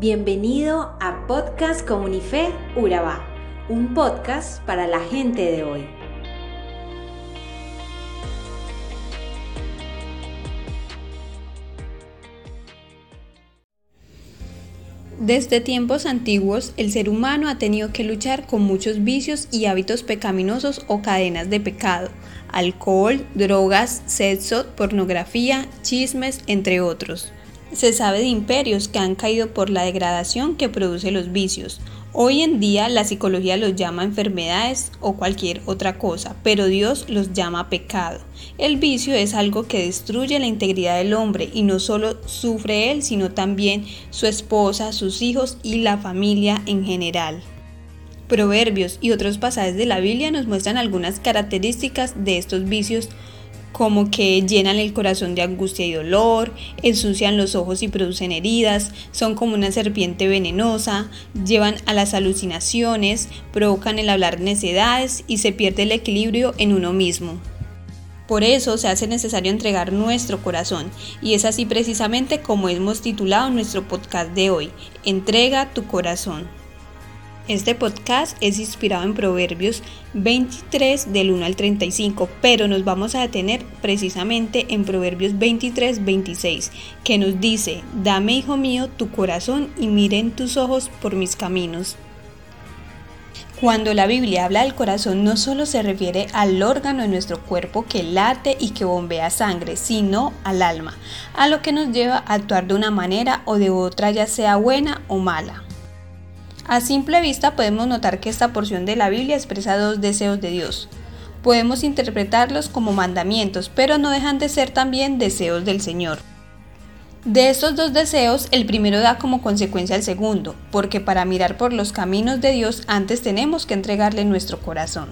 Bienvenido a Podcast Comunife Urabá, un podcast para la gente de hoy. Desde tiempos antiguos, el ser humano ha tenido que luchar con muchos vicios y hábitos pecaminosos o cadenas de pecado, alcohol, drogas, sexo, pornografía, chismes, entre otros. Se sabe de imperios que han caído por la degradación que produce los vicios. Hoy en día la psicología los llama enfermedades o cualquier otra cosa, pero Dios los llama pecado. El vicio es algo que destruye la integridad del hombre y no solo sufre él, sino también su esposa, sus hijos y la familia en general. Proverbios y otros pasajes de la Biblia nos muestran algunas características de estos vicios como que llenan el corazón de angustia y dolor, ensucian los ojos y producen heridas, son como una serpiente venenosa, llevan a las alucinaciones, provocan el hablar necedades y se pierde el equilibrio en uno mismo. Por eso se hace necesario entregar nuestro corazón y es así precisamente como hemos titulado nuestro podcast de hoy, Entrega tu corazón. Este podcast es inspirado en Proverbios 23 del 1 al 35, pero nos vamos a detener precisamente en Proverbios 23, 26, que nos dice, Dame, hijo mío, tu corazón y miren tus ojos por mis caminos. Cuando la Biblia habla del corazón no solo se refiere al órgano de nuestro cuerpo que late y que bombea sangre, sino al alma, a lo que nos lleva a actuar de una manera o de otra, ya sea buena o mala. A simple vista podemos notar que esta porción de la Biblia expresa dos deseos de Dios. Podemos interpretarlos como mandamientos, pero no dejan de ser también deseos del Señor. De estos dos deseos, el primero da como consecuencia el segundo, porque para mirar por los caminos de Dios antes tenemos que entregarle nuestro corazón.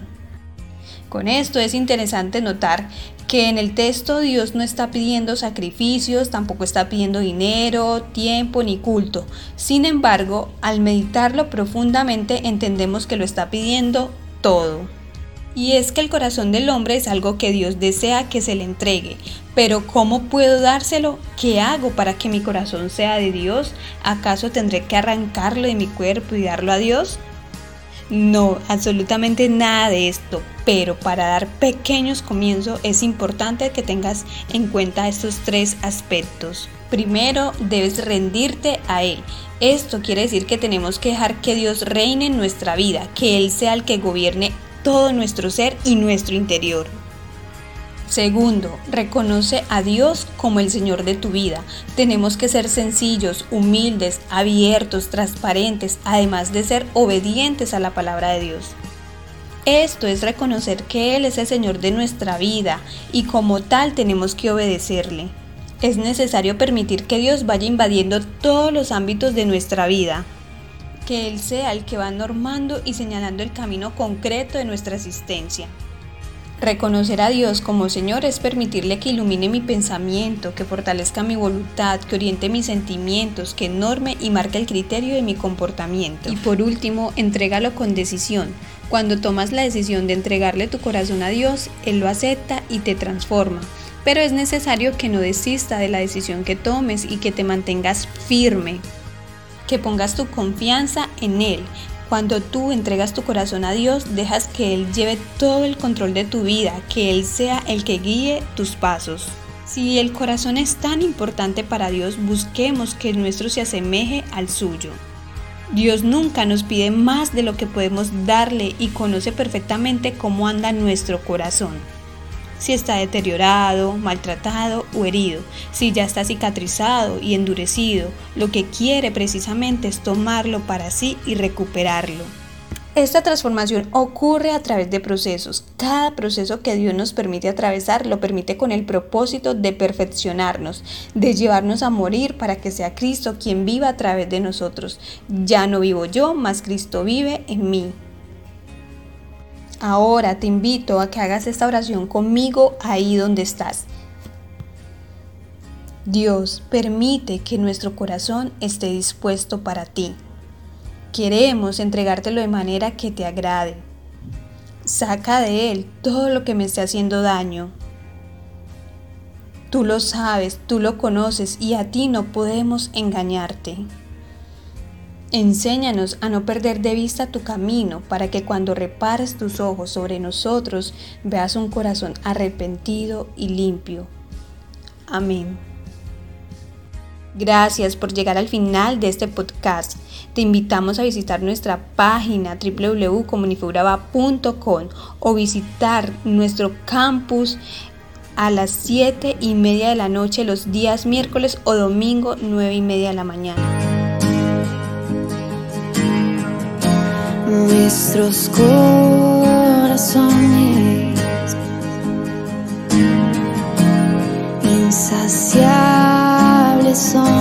Con esto es interesante notar que en el texto Dios no está pidiendo sacrificios, tampoco está pidiendo dinero, tiempo ni culto. Sin embargo, al meditarlo profundamente entendemos que lo está pidiendo todo. Y es que el corazón del hombre es algo que Dios desea que se le entregue. Pero ¿cómo puedo dárselo? ¿Qué hago para que mi corazón sea de Dios? ¿Acaso tendré que arrancarlo de mi cuerpo y darlo a Dios? No, absolutamente nada de esto, pero para dar pequeños comienzos es importante que tengas en cuenta estos tres aspectos. Primero, debes rendirte a Él. Esto quiere decir que tenemos que dejar que Dios reine en nuestra vida, que Él sea el que gobierne todo nuestro ser y nuestro interior. Segundo, reconoce a Dios como el Señor de tu vida. Tenemos que ser sencillos, humildes, abiertos, transparentes, además de ser obedientes a la palabra de Dios. Esto es reconocer que Él es el Señor de nuestra vida y como tal tenemos que obedecerle. Es necesario permitir que Dios vaya invadiendo todos los ámbitos de nuestra vida, que Él sea el que va normando y señalando el camino concreto de nuestra existencia. Reconocer a Dios como Señor es permitirle que ilumine mi pensamiento, que fortalezca mi voluntad, que oriente mis sentimientos, que norme y marque el criterio de mi comportamiento. Y por último, entrégalo con decisión. Cuando tomas la decisión de entregarle tu corazón a Dios, Él lo acepta y te transforma. Pero es necesario que no desista de la decisión que tomes y que te mantengas firme, que pongas tu confianza en Él, cuando tú entregas tu corazón a Dios, dejas que Él lleve todo el control de tu vida, que Él sea el que guíe tus pasos. Si el corazón es tan importante para Dios, busquemos que el nuestro se asemeje al suyo. Dios nunca nos pide más de lo que podemos darle y conoce perfectamente cómo anda nuestro corazón si está deteriorado, maltratado o herido, si ya está cicatrizado y endurecido, lo que quiere precisamente es tomarlo para sí y recuperarlo. Esta transformación ocurre a través de procesos. Cada proceso que Dios nos permite atravesar lo permite con el propósito de perfeccionarnos, de llevarnos a morir para que sea Cristo quien viva a través de nosotros. Ya no vivo yo, mas Cristo vive en mí. Ahora te invito a que hagas esta oración conmigo ahí donde estás. Dios, permite que nuestro corazón esté dispuesto para ti. Queremos entregártelo de manera que te agrade. Saca de él todo lo que me esté haciendo daño. Tú lo sabes, tú lo conoces y a ti no podemos engañarte. Enséñanos a no perder de vista tu camino para que cuando repares tus ojos sobre nosotros veas un corazón arrepentido y limpio. Amén. Gracias por llegar al final de este podcast. Te invitamos a visitar nuestra página www.comunifeuraba.com o visitar nuestro campus a las 7 y media de la noche los días miércoles o domingo 9 y media de la mañana. nuestros corazones insaciables son.